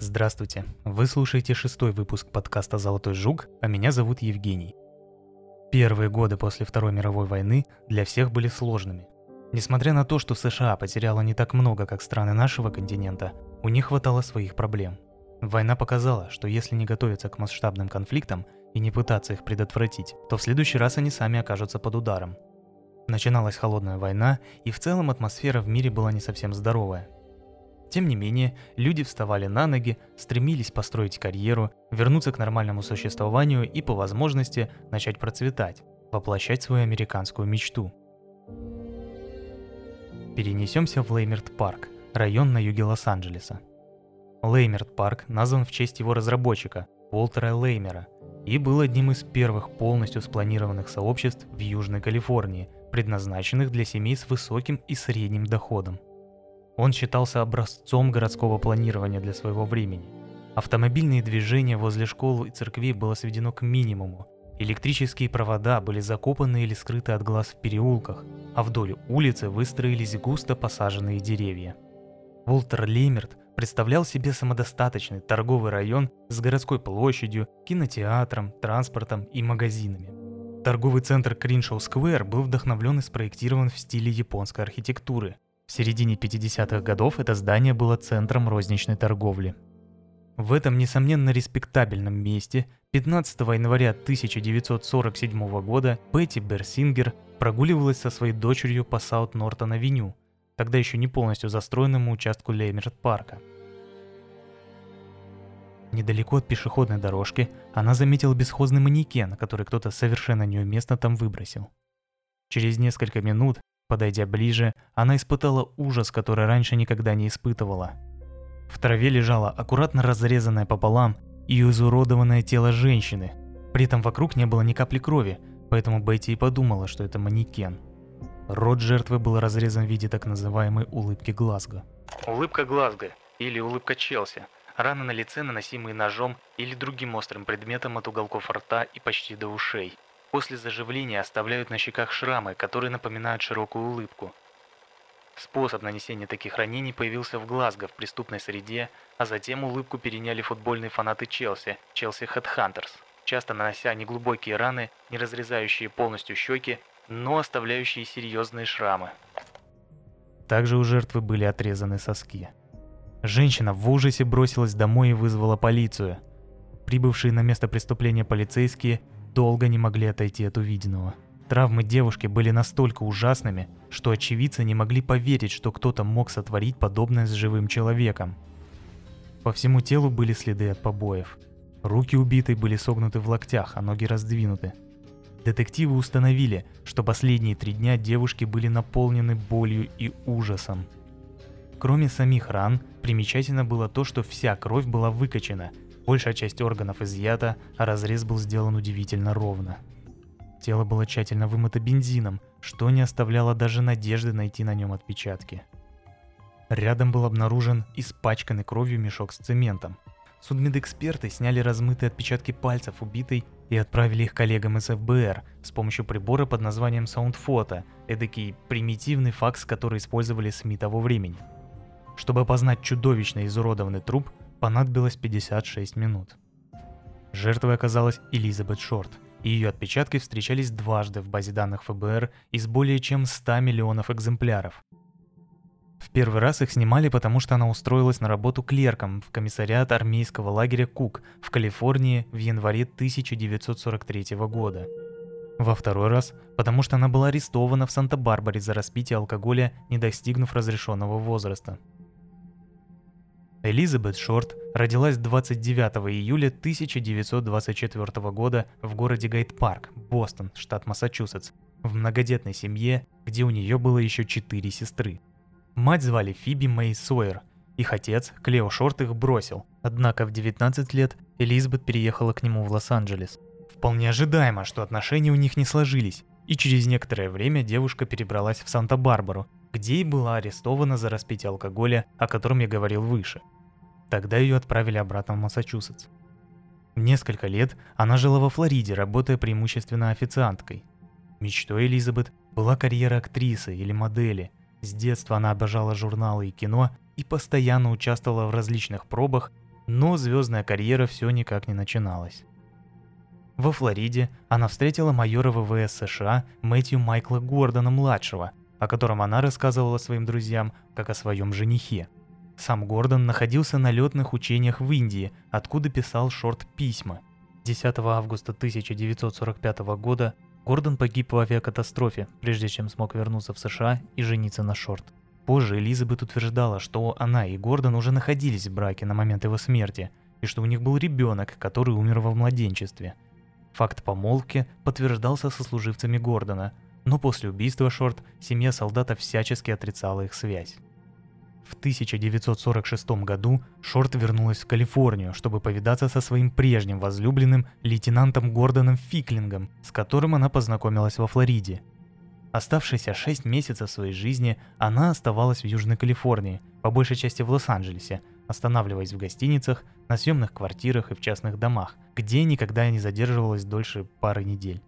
Здравствуйте. Вы слушаете шестой выпуск подкаста «Золотой жук», а меня зовут Евгений. Первые годы после Второй мировой войны для всех были сложными. Несмотря на то, что США потеряла не так много, как страны нашего континента, у них хватало своих проблем. Война показала, что если не готовиться к масштабным конфликтам и не пытаться их предотвратить, то в следующий раз они сами окажутся под ударом. Начиналась холодная война, и в целом атмосфера в мире была не совсем здоровая – тем не менее, люди вставали на ноги, стремились построить карьеру, вернуться к нормальному существованию и по возможности начать процветать, воплощать свою американскую мечту. Перенесемся в Леймерт-парк, район на юге Лос-Анджелеса. Леймерт-парк назван в честь его разработчика, Уолтера Леймера, и был одним из первых полностью спланированных сообществ в Южной Калифорнии, предназначенных для семей с высоким и средним доходом. Он считался образцом городского планирования для своего времени. Автомобильные движения возле школ и церквей было сведено к минимуму. Электрические провода были закопаны или скрыты от глаз в переулках, а вдоль улицы выстроились густо посаженные деревья. Волтер Леймерт представлял себе самодостаточный торговый район с городской площадью, кинотеатром, транспортом и магазинами. Торговый центр Криншоу Сквер был вдохновлен и спроектирован в стиле японской архитектуры – в середине 50-х годов это здание было центром розничной торговли. В этом, несомненно, респектабельном месте 15 января 1947 года Петти Берсингер прогуливалась со своей дочерью по Саут-Нортон-авеню, тогда еще не полностью застроенному участку Леймерт-парка. Недалеко от пешеходной дорожки она заметила бесхозный манекен, который кто-то совершенно неуместно там выбросил. Через несколько минут Подойдя ближе, она испытала ужас, который раньше никогда не испытывала. В траве лежало аккуратно разрезанное пополам и изуродованное тело женщины. При этом вокруг не было ни капли крови, поэтому Бетти и подумала, что это манекен. Рот жертвы был разрезан в виде так называемой улыбки Глазго. Улыбка Глазго или улыбка Челси. Раны на лице, наносимые ножом или другим острым предметом от уголков рта и почти до ушей. После заживления оставляют на щеках шрамы, которые напоминают широкую улыбку. Способ нанесения таких ранений появился в Глазго в преступной среде, а затем улыбку переняли футбольные фанаты Челси, Челси Headhunters, часто нанося неглубокие раны, не разрезающие полностью щеки, но оставляющие серьезные шрамы. Также у жертвы были отрезаны соски. Женщина в ужасе бросилась домой и вызвала полицию. Прибывшие на место преступления полицейские долго не могли отойти от увиденного. Травмы девушки были настолько ужасными, что очевидцы не могли поверить, что кто-то мог сотворить подобное с живым человеком. По всему телу были следы от побоев. Руки убитой были согнуты в локтях, а ноги раздвинуты. Детективы установили, что последние три дня девушки были наполнены болью и ужасом. Кроме самих ран, примечательно было то, что вся кровь была выкачена – Большая часть органов изъята, а разрез был сделан удивительно ровно. Тело было тщательно вымыто бензином, что не оставляло даже надежды найти на нем отпечатки. Рядом был обнаружен испачканный кровью мешок с цементом. Судмедэксперты сняли размытые отпечатки пальцев убитой и отправили их коллегам из ФБР с помощью прибора под названием SoundPhoto, эдакий примитивный факс, который использовали СМИ того времени. Чтобы опознать чудовищно изуродованный труп, понадобилось 56 минут. Жертвой оказалась Элизабет Шорт, и ее отпечатки встречались дважды в базе данных ФБР из более чем 100 миллионов экземпляров. В первый раз их снимали, потому что она устроилась на работу клерком в комиссариат армейского лагеря Кук в Калифорнии в январе 1943 года. Во второй раз, потому что она была арестована в Санта-Барбаре за распитие алкоголя, не достигнув разрешенного возраста. Элизабет Шорт родилась 29 июля 1924 года в городе Гайд-Парк, Бостон, штат Массачусетс, в многодетной семье, где у нее было еще четыре сестры. Мать звали Фиби Мэй Сойер, их отец, Клео Шорт, их бросил, однако в 19 лет Элизабет переехала к нему в Лос-Анджелес. Вполне ожидаемо, что отношения у них не сложились, и через некоторое время девушка перебралась в Санта-Барбару, где и была арестована за распитие алкоголя, о котором я говорил выше. Тогда ее отправили обратно в Массачусетс. Несколько лет она жила во Флориде, работая преимущественно официанткой. Мечтой Элизабет была карьера актрисы или модели. С детства она обожала журналы и кино и постоянно участвовала в различных пробах, Но звездная карьера все никак не начиналась. Во Флориде она встретила майора ВВС США Мэтью Майкла Гордона-младшего, о котором она рассказывала своим друзьям как о своем женихе. Сам Гордон находился на летных учениях в Индии, откуда писал шорт-письма. 10 августа 1945 года Гордон погиб в авиакатастрофе, прежде чем смог вернуться в США и жениться на Шорт. Позже Элизабет утверждала, что она и Гордон уже находились в браке на момент его смерти, и что у них был ребенок, который умер во младенчестве – Факт помолвки подтверждался сослуживцами Гордона, но после убийства Шорт семья солдата всячески отрицала их связь. В 1946 году Шорт вернулась в Калифорнию, чтобы повидаться со своим прежним возлюбленным лейтенантом Гордоном Фиклингом, с которым она познакомилась во Флориде. Оставшиеся шесть месяцев своей жизни она оставалась в Южной Калифорнии, по большей части в Лос-Анджелесе, останавливаясь в гостиницах, на съемных квартирах и в частных домах, где никогда не задерживалась дольше пары недель.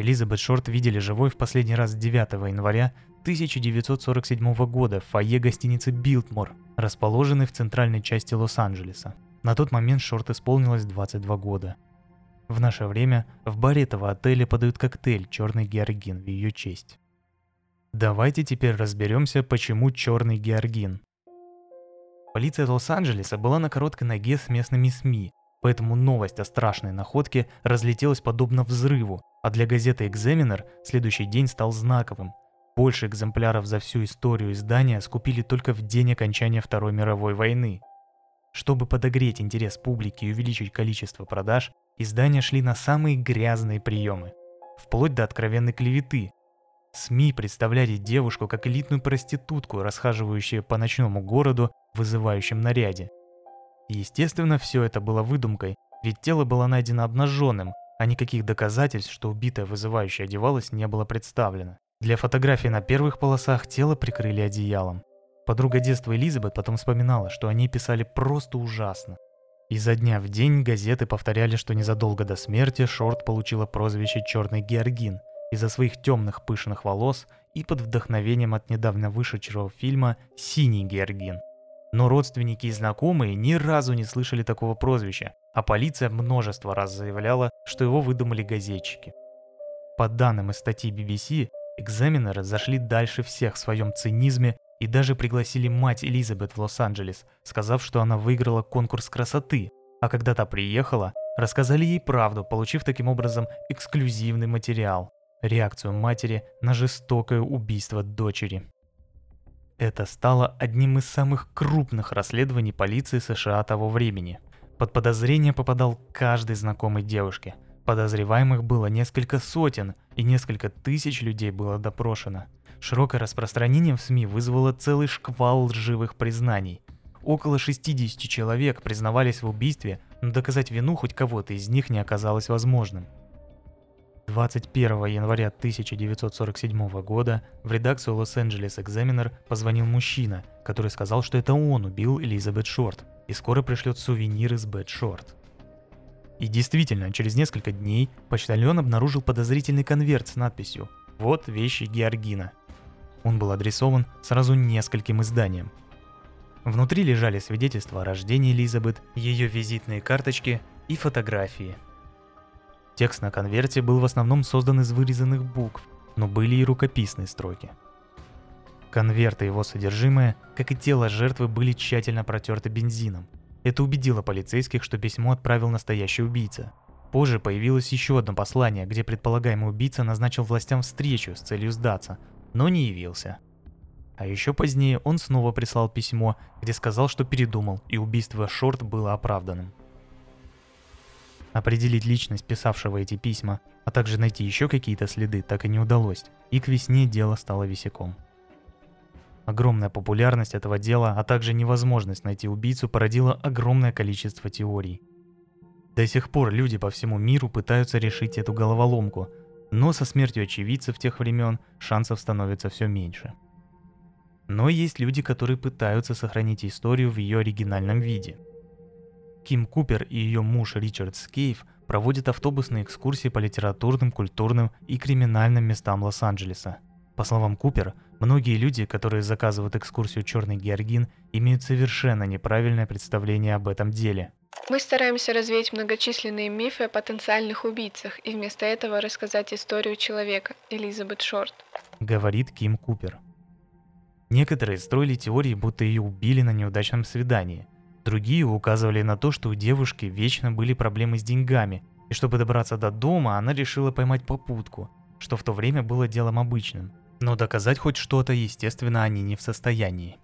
Элизабет Шорт видели живой в последний раз 9 января 1947 года в фойе гостиницы «Билтмор», расположенной в центральной части Лос-Анджелеса. На тот момент Шорт исполнилось 22 года. В наше время в баре этого отеля подают коктейль «Черный георгин» в ее честь. Давайте теперь разберемся, почему черный георгин. Полиция Лос-Анджелеса была на короткой ноге с местными СМИ, поэтому новость о страшной находке разлетелась подобно взрыву, а для газеты «Экзаменер» следующий день стал знаковым. Больше экземпляров за всю историю издания скупили только в день окончания Второй мировой войны. Чтобы подогреть интерес публики и увеличить количество продаж, издания шли на самые грязные приемы. Вплоть до откровенной клеветы, СМИ представляли девушку как элитную проститутку, расхаживающую по ночному городу в вызывающем наряде. Естественно, все это было выдумкой, ведь тело было найдено обнаженным, а никаких доказательств, что убитая вызывающая одевалась, не было представлено. Для фотографий на первых полосах тело прикрыли одеялом. Подруга детства Элизабет потом вспоминала, что они писали просто ужасно. Изо дня в день газеты повторяли, что незадолго до смерти Шорт получила прозвище «Черный Георгин», из-за своих темных пышных волос и под вдохновением от недавно вышедшего фильма «Синий Георгин». Но родственники и знакомые ни разу не слышали такого прозвища, а полиция множество раз заявляла, что его выдумали газетчики. По данным из статьи BBC, экзаменеры зашли дальше всех в своем цинизме и даже пригласили мать Элизабет в Лос-Анджелес, сказав, что она выиграла конкурс красоты, а когда та приехала, рассказали ей правду, получив таким образом эксклюзивный материал реакцию матери на жестокое убийство дочери. Это стало одним из самых крупных расследований полиции США того времени. Под подозрение попадал каждый знакомый девушке. Подозреваемых было несколько сотен, и несколько тысяч людей было допрошено. Широкое распространение в СМИ вызвало целый шквал лживых признаний. Около 60 человек признавались в убийстве, но доказать вину хоть кого-то из них не оказалось возможным – 21 января 1947 года в редакцию Лос-Анджелес Экзаменер позвонил мужчина, который сказал, что это он убил Элизабет Шорт и скоро пришлет сувениры с Бет Шорт. И действительно, через несколько дней почтальон обнаружил подозрительный конверт с надписью «Вот вещи Георгина». Он был адресован сразу нескольким изданиям. Внутри лежали свидетельства о рождении Элизабет, ее визитные карточки и фотографии – Текст на конверте был в основном создан из вырезанных букв, но были и рукописные строки. Конверт и его содержимое, как и тело жертвы, были тщательно протерты бензином. Это убедило полицейских, что письмо отправил настоящий убийца. Позже появилось еще одно послание, где предполагаемый убийца назначил властям встречу с целью сдаться, но не явился. А еще позднее он снова прислал письмо, где сказал, что передумал, и убийство Шорт было оправданным. Определить личность писавшего эти письма, а также найти еще какие-то следы так и не удалось, и к весне дело стало висяком. Огромная популярность этого дела, а также невозможность найти убийцу породила огромное количество теорий. До сих пор люди по всему миру пытаются решить эту головоломку, но со смертью очевидцев тех времен шансов становится все меньше. Но есть люди, которые пытаются сохранить историю в ее оригинальном виде – Ким Купер и ее муж Ричард Скейф проводят автобусные экскурсии по литературным, культурным и криминальным местам Лос-Анджелеса. По словам Купер, Многие люди, которые заказывают экскурсию «Черный Георгин», имеют совершенно неправильное представление об этом деле. Мы стараемся развеять многочисленные мифы о потенциальных убийцах и вместо этого рассказать историю человека, Элизабет Шорт. Говорит Ким Купер. Некоторые строили теории, будто ее убили на неудачном свидании. Другие указывали на то, что у девушки вечно были проблемы с деньгами, и чтобы добраться до дома, она решила поймать попутку, что в то время было делом обычным. Но доказать хоть что-то, естественно, они не в состоянии.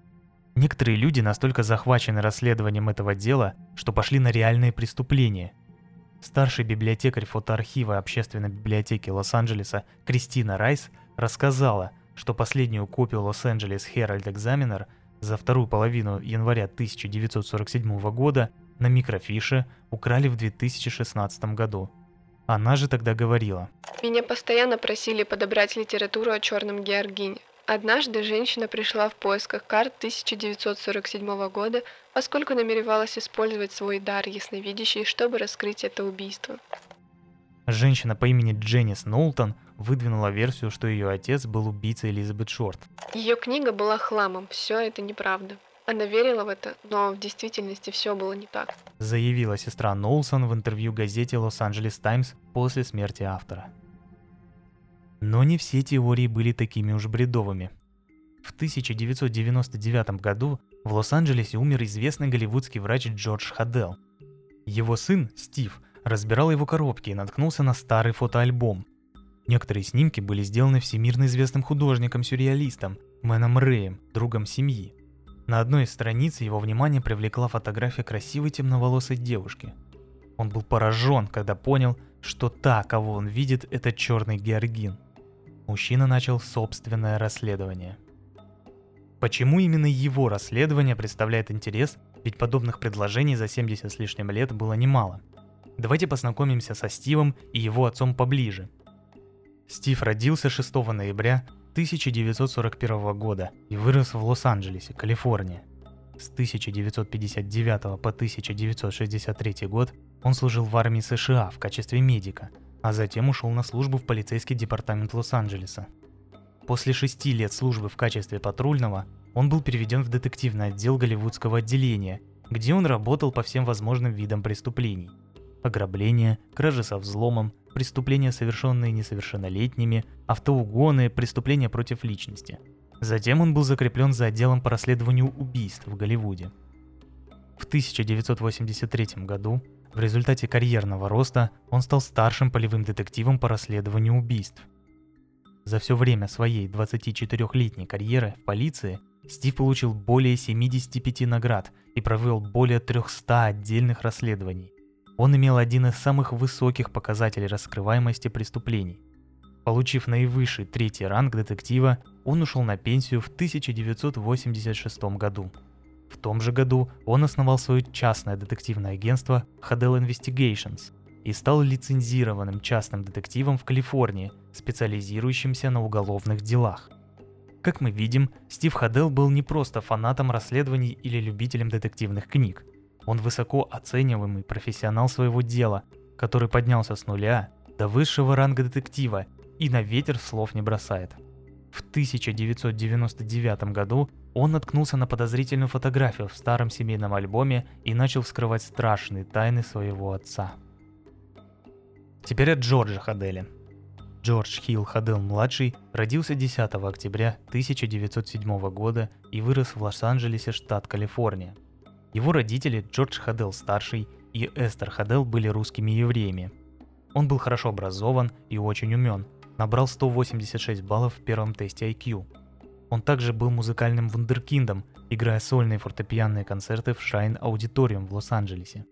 Некоторые люди настолько захвачены расследованием этого дела, что пошли на реальные преступления. Старший библиотекарь фотоархива общественной библиотеки Лос-Анджелеса Кристина Райс рассказала, что последнюю копию Лос-Анджелес Herald Examiner за вторую половину января 1947 года на микрофише украли в 2016 году – она же тогда говорила. Меня постоянно просили подобрать литературу о черном Георгине. Однажды женщина пришла в поисках карт 1947 года, поскольку намеревалась использовать свой дар ясновидящий, чтобы раскрыть это убийство. Женщина по имени Дженнис Нолтон выдвинула версию, что ее отец был убийцей Элизабет Шорт. Ее книга была хламом, все это неправда. Она верила в это, но в действительности все было не так. Заявила сестра Нолсон в интервью газете Лос-Анджелес Таймс после смерти автора. Но не все теории были такими уж бредовыми. В 1999 году в Лос-Анджелесе умер известный голливудский врач Джордж Хадел. Его сын, Стив, разбирал его коробки и наткнулся на старый фотоальбом. Некоторые снимки были сделаны всемирно известным художником-сюрреалистом Мэном Рэем, другом семьи. На одной из страниц его внимание привлекла фотография красивой темноволосой девушки. Он был поражен, когда понял, что та, кого он видит, это черный георгин. Мужчина начал собственное расследование. Почему именно его расследование представляет интерес, ведь подобных предложений за 70 с лишним лет было немало. Давайте познакомимся со Стивом и его отцом поближе. Стив родился 6 ноября 1941 года и вырос в Лос-Анджелесе, Калифорния. С 1959 по 1963 год он служил в армии США в качестве медика, а затем ушел на службу в полицейский департамент Лос-Анджелеса. После шести лет службы в качестве патрульного он был переведен в детективный отдел голливудского отделения, где он работал по всем возможным видам преступлений. Ограбления, кражи со взломом, преступления, совершенные несовершеннолетними, автоугоны, преступления против личности. Затем он был закреплен за отделом по расследованию убийств в Голливуде. В 1983 году в результате карьерного роста он стал старшим полевым детективом по расследованию убийств. За все время своей 24-летней карьеры в полиции Стив получил более 75 наград и провел более 300 отдельных расследований. Он имел один из самых высоких показателей раскрываемости преступлений. Получив наивысший третий ранг детектива, он ушел на пенсию в 1986 году. В том же году он основал свое частное детективное агентство Hadel Investigations и стал лицензированным частным детективом в Калифорнии, специализирующимся на уголовных делах. Как мы видим, Стив Хадел был не просто фанатом расследований или любителем детективных книг – он высоко оцениваемый профессионал своего дела, который поднялся с нуля до высшего ранга детектива и на ветер слов не бросает. В 1999 году он наткнулся на подозрительную фотографию в старом семейном альбоме и начал вскрывать страшные тайны своего отца. Теперь от Джорджа Хаделя. Джордж Хилл Хадел-младший родился 10 октября 1907 года и вырос в Лос-Анджелесе, штат Калифорния – его родители, Джордж Хадел-старший и Эстер Хадел, были русскими евреями. Он был хорошо образован и очень умен, набрал 186 баллов в первом тесте IQ. Он также был музыкальным вундеркиндом, играя сольные фортепианные концерты в Шайн Аудиториум в Лос-Анджелесе.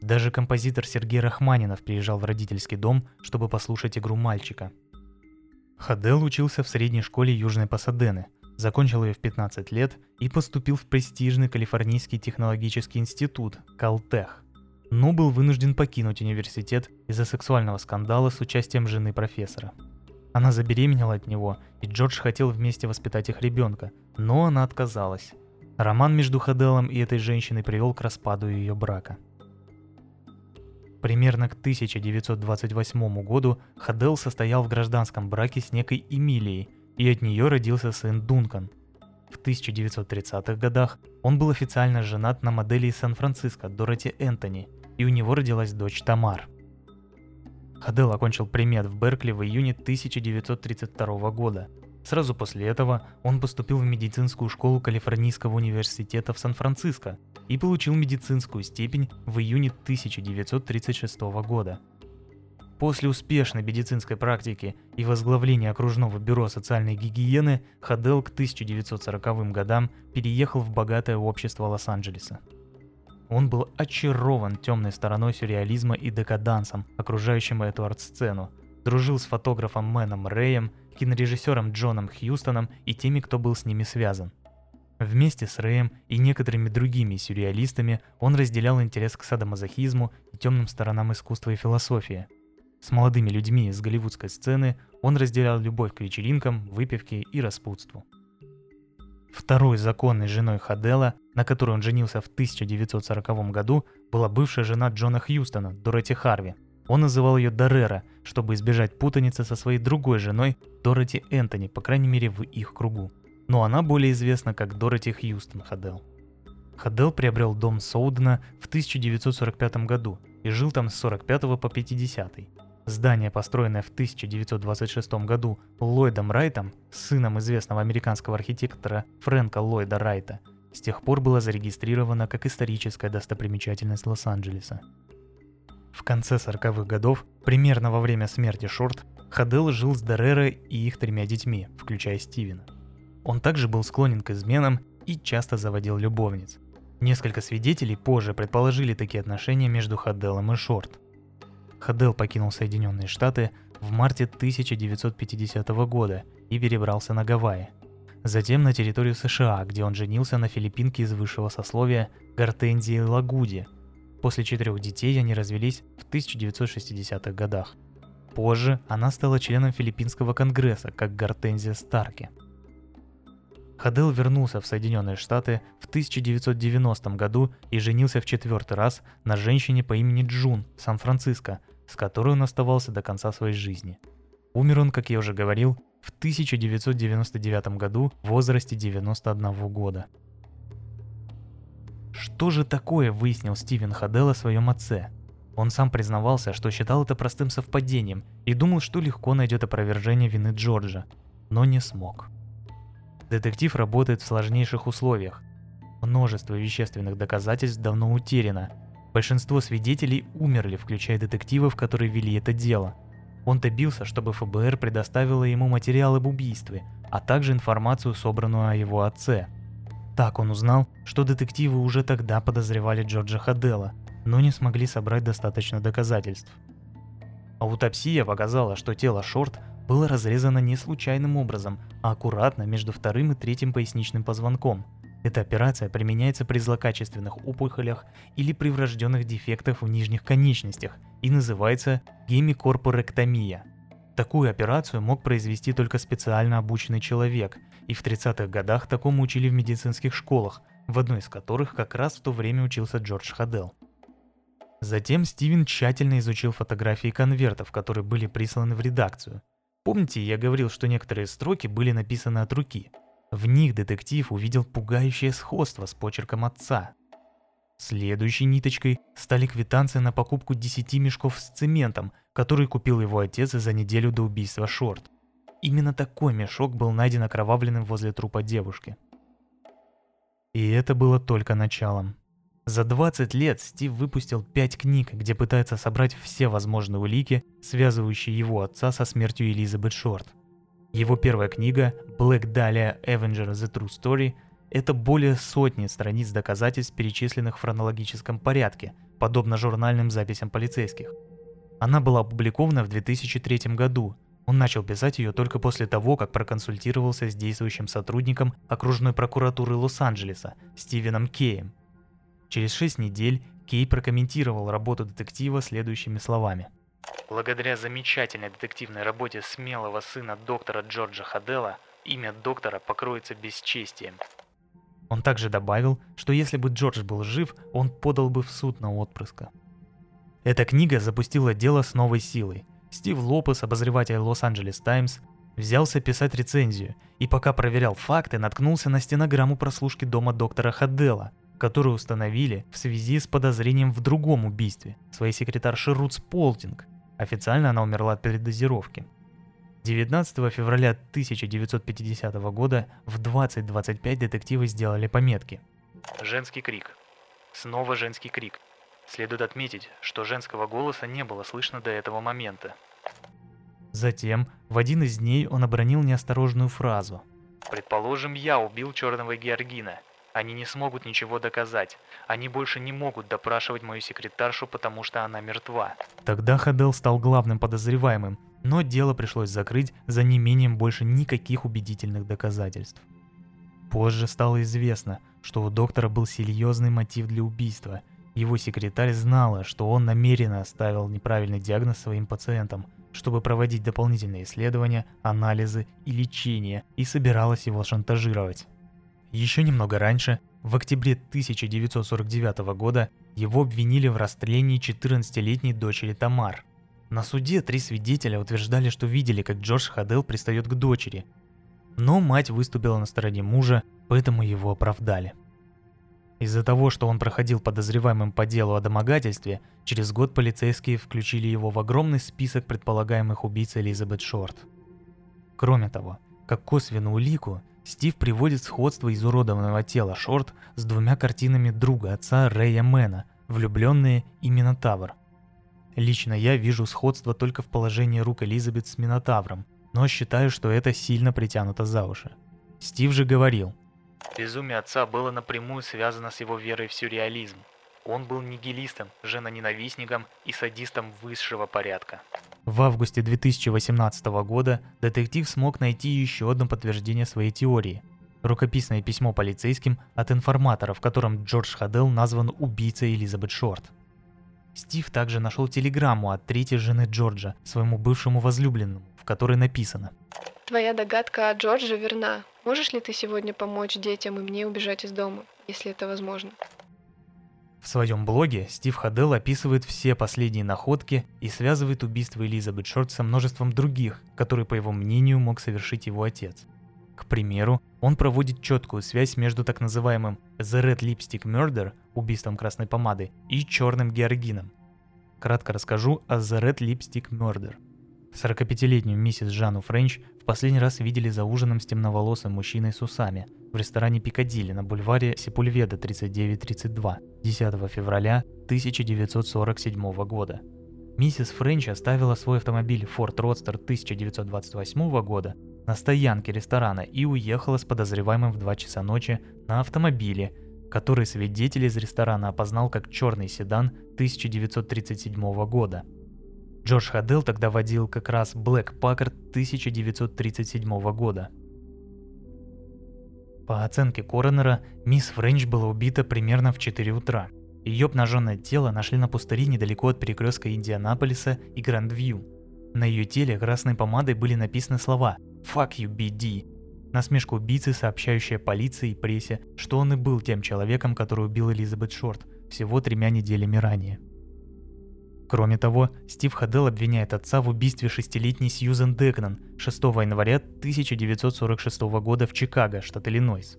Даже композитор Сергей Рахманинов приезжал в родительский дом, чтобы послушать игру мальчика. Хадел учился в средней школе Южной Пасадены – закончил ее в 15 лет и поступил в престижный Калифорнийский технологический институт Калтех, но был вынужден покинуть университет из-за сексуального скандала с участием жены профессора. Она забеременела от него, и Джордж хотел вместе воспитать их ребенка, но она отказалась. Роман между Хаделом и этой женщиной привел к распаду ее брака. Примерно к 1928 году Хадел состоял в гражданском браке с некой Эмилией – и от нее родился сын Дункан. В 1930-х годах он был официально женат на модели из Сан-Франциско Дороти Энтони, и у него родилась дочь Тамар. Хадел окончил примет в Беркли в июне 1932 года. Сразу после этого он поступил в медицинскую школу Калифорнийского университета в Сан-Франциско и получил медицинскую степень в июне 1936 года. После успешной медицинской практики и возглавления окружного бюро социальной гигиены Хадел к 1940 годам переехал в богатое общество Лос-Анджелеса. Он был очарован темной стороной сюрреализма и декадансом, окружающим эту арт-сцену, дружил с фотографом Мэном Рэем, кинорежиссером Джоном Хьюстоном и теми, кто был с ними связан. Вместе с Рэем и некоторыми другими сюрреалистами он разделял интерес к садомазохизму и темным сторонам искусства и философии – с молодыми людьми из голливудской сцены он разделял любовь к вечеринкам, выпивке и распутству. Второй законной женой Хадела, на которой он женился в 1940 году, была бывшая жена Джона Хьюстона, Дороти Харви. Он называл ее Дорера, чтобы избежать путаницы со своей другой женой, Дороти Энтони, по крайней мере в их кругу. Но она более известна как Дороти Хьюстон Хадел. Хадел приобрел дом Соудена в 1945 году и жил там с 45 по 50. Здание, построенное в 1926 году Ллойдом Райтом, сыном известного американского архитектора Фрэнка Ллойда Райта, с тех пор было зарегистрировано как историческая достопримечательность Лос-Анджелеса. В конце 40-х годов, примерно во время смерти Шорт, Хадел жил с Дерерой и их тремя детьми, включая Стивена. Он также был склонен к изменам и часто заводил любовниц. Несколько свидетелей позже предположили такие отношения между Хаделом и Шорт – Хадел покинул Соединенные Штаты в марте 1950 года и перебрался на Гавайи. Затем на территорию США, где он женился на филиппинке из высшего сословия Гортензии Лагуди. После четырех детей они развелись в 1960-х годах. Позже она стала членом филиппинского конгресса, как Гортензия Старки. Хадел вернулся в Соединенные Штаты в 1990 году и женился в четвертый раз на женщине по имени Джун в Сан-Франциско, с которой он оставался до конца своей жизни. Умер он, как я уже говорил, в 1999 году в возрасте 91 года. Что же такое выяснил Стивен Хадел о своем отце? Он сам признавался, что считал это простым совпадением и думал, что легко найдет опровержение вины Джорджа, но не смог. Детектив работает в сложнейших условиях. Множество вещественных доказательств давно утеряно, Большинство свидетелей умерли, включая детективов, которые вели это дело. Он добился, чтобы ФБР предоставило ему материалы об убийстве, а также информацию, собранную о его отце. Так он узнал, что детективы уже тогда подозревали Джорджа Хадела, но не смогли собрать достаточно доказательств. Аутопсия показала, что тело Шорт было разрезано не случайным образом, а аккуратно между вторым и третьим поясничным позвонком – эта операция применяется при злокачественных опухолях или при врожденных дефектах в нижних конечностях и называется гемикорпоректомия. Такую операцию мог произвести только специально обученный человек, и в 30-х годах такому учили в медицинских школах, в одной из которых как раз в то время учился Джордж Хадел. Затем Стивен тщательно изучил фотографии конвертов, которые были присланы в редакцию. Помните, я говорил, что некоторые строки были написаны от руки – в них детектив увидел пугающее сходство с почерком отца. Следующей ниточкой стали квитанции на покупку 10 мешков с цементом, который купил его отец за неделю до убийства Шорт. Именно такой мешок был найден окровавленным возле трупа девушки. И это было только началом. За 20 лет Стив выпустил 5 книг, где пытается собрать все возможные улики, связывающие его отца со смертью Элизабет Шорт – его первая книга «Black Dahlia Avenger The True Story» — это более сотни страниц доказательств, перечисленных в хронологическом порядке, подобно журнальным записям полицейских. Она была опубликована в 2003 году. Он начал писать ее только после того, как проконсультировался с действующим сотрудником окружной прокуратуры Лос-Анджелеса Стивеном Кеем. Через шесть недель Кей прокомментировал работу детектива следующими словами – Благодаря замечательной детективной работе смелого сына доктора Джорджа Хадела, имя доктора покроется бесчестием. Он также добавил, что если бы Джордж был жив, он подал бы в суд на отпрыска. Эта книга запустила дело с новой силой. Стив Лопес, обозреватель Лос-Анджелес Таймс, взялся писать рецензию и пока проверял факты, наткнулся на стенограмму прослушки дома доктора Хаддела, которую установили в связи с подозрением в другом убийстве, своей секретарши Рут Сполтинг. Официально она умерла от передозировки. 19 февраля 1950 года в 20.25 детективы сделали пометки. Женский крик. Снова женский крик. Следует отметить, что женского голоса не было слышно до этого момента. Затем, в один из дней он обронил неосторожную фразу. Предположим, я убил черного Георгина. Они не смогут ничего доказать. Они больше не могут допрашивать мою секретаршу, потому что она мертва. Тогда Хадел стал главным подозреваемым, но дело пришлось закрыть за неимением больше никаких убедительных доказательств. Позже стало известно, что у доктора был серьезный мотив для убийства. Его секретарь знала, что он намеренно оставил неправильный диагноз своим пациентам – чтобы проводить дополнительные исследования, анализы и лечение, и собиралась его шантажировать. Еще немного раньше, в октябре 1949 года, его обвинили в растлении 14-летней дочери Тамар. На суде три свидетеля утверждали, что видели, как Джордж Хадел пристает к дочери. Но мать выступила на стороне мужа, поэтому его оправдали. Из-за того, что он проходил подозреваемым по делу о домогательстве, через год полицейские включили его в огромный список предполагаемых убийц Элизабет Шорт. Кроме того, как косвенную улику, Стив приводит сходство изуродованного тела Шорт с двумя картинами друга отца Рэя Мэна «Влюбленные» и «Минотавр». Лично я вижу сходство только в положении рук Элизабет с Минотавром, но считаю, что это сильно притянуто за уши. Стив же говорил, Безумие отца было напрямую связано с его верой в сюрреализм. Он был нигилистом, женоненавистником и садистом высшего порядка. В августе 2018 года детектив смог найти еще одно подтверждение своей теории. Рукописное письмо полицейским от информатора, в котором Джордж Хадел назван убийцей Элизабет Шорт. Стив также нашел телеграмму от третьей жены Джорджа, своему бывшему возлюбленному, в которой написано Твоя догадка о Джордже верна. Можешь ли ты сегодня помочь детям и мне убежать из дома, если это возможно? В своем блоге Стив Хадел описывает все последние находки и связывает убийство Элизабет Шорт со множеством других, которые, по его мнению, мог совершить его отец. К примеру, он проводит четкую связь между так называемым The Red Lipstick Murder, убийством красной помады, и черным георгином. Кратко расскажу о The Red Lipstick Murder – 45-летнюю миссис Жанну Френч в последний раз видели за ужином с темноволосым мужчиной с усами в ресторане Пикадилли на бульваре Сепульведа 3932 10 февраля 1947 года. Миссис Френч оставила свой автомобиль Ford Roadster 1928 года на стоянке ресторана и уехала с подозреваемым в 2 часа ночи на автомобиле, который свидетель из ресторана опознал как черный седан 1937 года – Джордж Хадел тогда водил как раз Black Packard 1937 года. По оценке коронера, мисс Френч была убита примерно в 4 утра. Ее обнаженное тело нашли на пустыре недалеко от перекрестка Индианаполиса и Гранд-Вью. На ее теле красной помадой были написаны слова «Fuck you, BD», насмешка убийцы, сообщающая полиции и прессе, что он и был тем человеком, который убил Элизабет Шорт всего тремя неделями ранее. Кроме того, Стив Хадел обвиняет отца в убийстве шестилетней Сьюзен Декнан 6 января 1946 года в Чикаго, штат Иллинойс.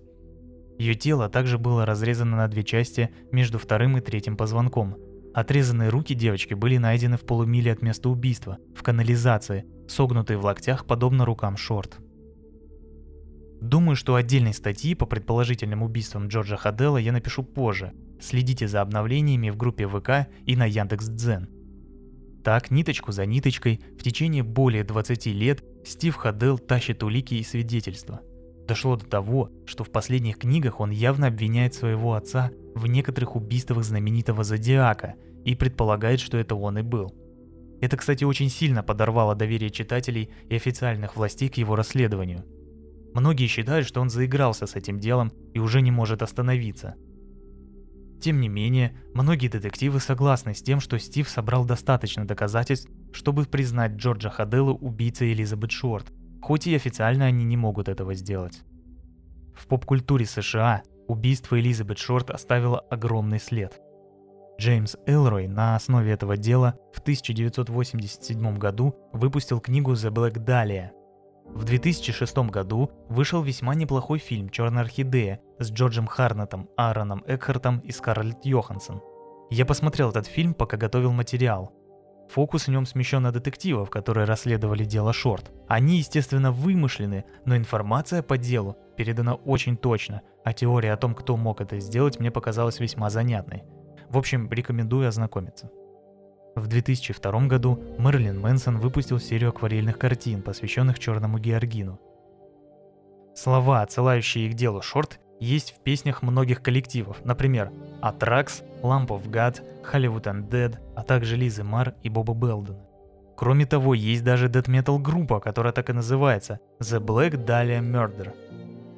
Ее тело также было разрезано на две части между вторым и третьим позвонком. Отрезанные руки девочки были найдены в полумиле от места убийства, в канализации, согнутые в локтях, подобно рукам Шорт. Думаю, что отдельной статьи по предположительным убийствам Джорджа Хадела я напишу позже. Следите за обновлениями в группе ВК и на Яндекс.Дзен. Так, ниточку за ниточкой, в течение более 20 лет Стив Хадел тащит улики и свидетельства. Дошло до того, что в последних книгах он явно обвиняет своего отца в некоторых убийствах знаменитого Зодиака и предполагает, что это он и был. Это, кстати, очень сильно подорвало доверие читателей и официальных властей к его расследованию. Многие считают, что он заигрался с этим делом и уже не может остановиться – тем не менее, многие детективы согласны с тем, что Стив собрал достаточно доказательств, чтобы признать Джорджа Хаделла убийцей Элизабет Шорт, хоть и официально они не могут этого сделать. В поп-культуре США убийство Элизабет Шорт оставило огромный след. Джеймс Элрой на основе этого дела в 1987 году выпустил книгу «The Black Dahlia». В 2006 году вышел весьма неплохой фильм «Черная орхидея» с Джорджем Харнетом, Аароном Экхартом и Скарлетт Йоханссон. Я посмотрел этот фильм, пока готовил материал. Фокус в нем смещен на детективов, которые расследовали дело Шорт. Они, естественно, вымышлены, но информация по делу передана очень точно, а теория о том, кто мог это сделать, мне показалась весьма занятной. В общем, рекомендую ознакомиться. В 2002 году Мэрилин Мэнсон выпустил серию акварельных картин, посвященных черному Георгину. Слова, отсылающие их делу Шорт, есть в песнях многих коллективов, например, Atrax, Lamp of God, Hollywood Undead, а также Лизы Мар и Боба Белдена. Кроме того, есть даже дэт метал группа, которая так и называется The Black Dahlia Murder.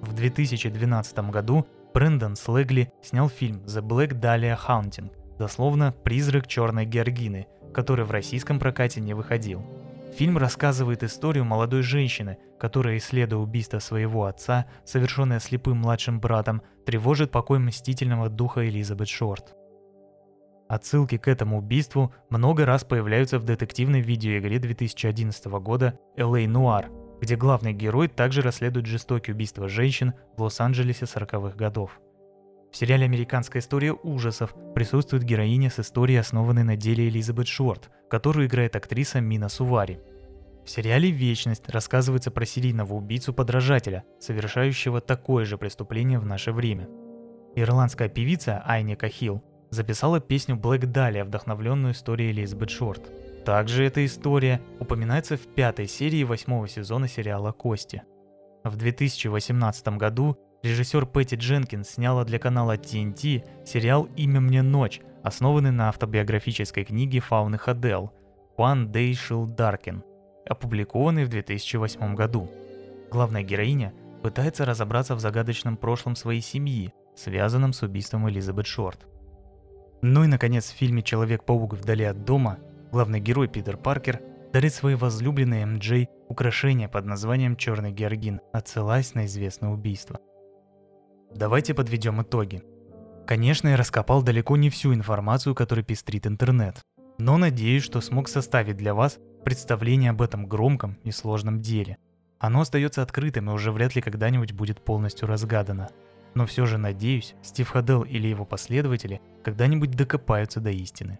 В 2012 году Брэндон Слегли снял фильм The Black Dahlia Haunting, дословно «Призрак черной Георгины», который в российском прокате не выходил. Фильм рассказывает историю молодой женщины, которая, исследуя убийство своего отца, совершенное слепым младшим братом, тревожит покой мстительного духа Элизабет Шорт. Отсылки к этому убийству много раз появляются в детективной видеоигре 2011 года LA Noir, где главный герой также расследует жестокие убийства женщин в Лос-Анджелесе 40-х годов. В сериале «Американская история ужасов» присутствует героиня с историей, основанной на деле Элизабет Шорт, которую играет актриса Мина Сувари. В сериале «Вечность» рассказывается про серийного убийцу-подражателя, совершающего такое же преступление в наше время. Ирландская певица Айни Кахил записала песню «Блэк Далия», вдохновленную историей Элизабет Шорт. Также эта история упоминается в пятой серии восьмого сезона сериала «Кости». В 2018 году Режиссер Пэтти Дженкинс сняла для канала TNT сериал «Имя мне ночь», основанный на автобиографической книге Фауны Хадел «One Day Shall Darken», опубликованный в 2008 году. Главная героиня пытается разобраться в загадочном прошлом своей семьи, связанном с убийством Элизабет Шорт. Ну и, наконец, в фильме «Человек-паук вдали от дома» главный герой Питер Паркер дарит своей возлюбленной МД украшение под названием «Черный георгин», отсылаясь на известное убийство – Давайте подведем итоги. Конечно, я раскопал далеко не всю информацию, которой пестрит интернет, но надеюсь, что смог составить для вас представление об этом громком и сложном деле. Оно остается открытым и уже вряд ли когда-нибудь будет полностью разгадано. Но все же надеюсь, Стив Хадел или его последователи когда-нибудь докопаются до истины.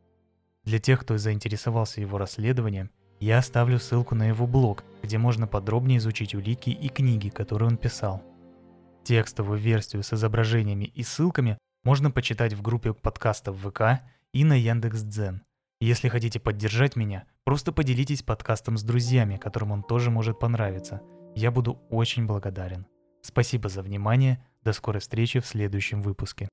Для тех, кто заинтересовался его расследованием, я оставлю ссылку на его блог, где можно подробнее изучить улики и книги, которые он писал. Текстовую версию с изображениями и ссылками можно почитать в группе подкастов ВК и на Яндекс.Дзен. Если хотите поддержать меня, просто поделитесь подкастом с друзьями, которым он тоже может понравиться. Я буду очень благодарен. Спасибо за внимание, до скорой встречи в следующем выпуске.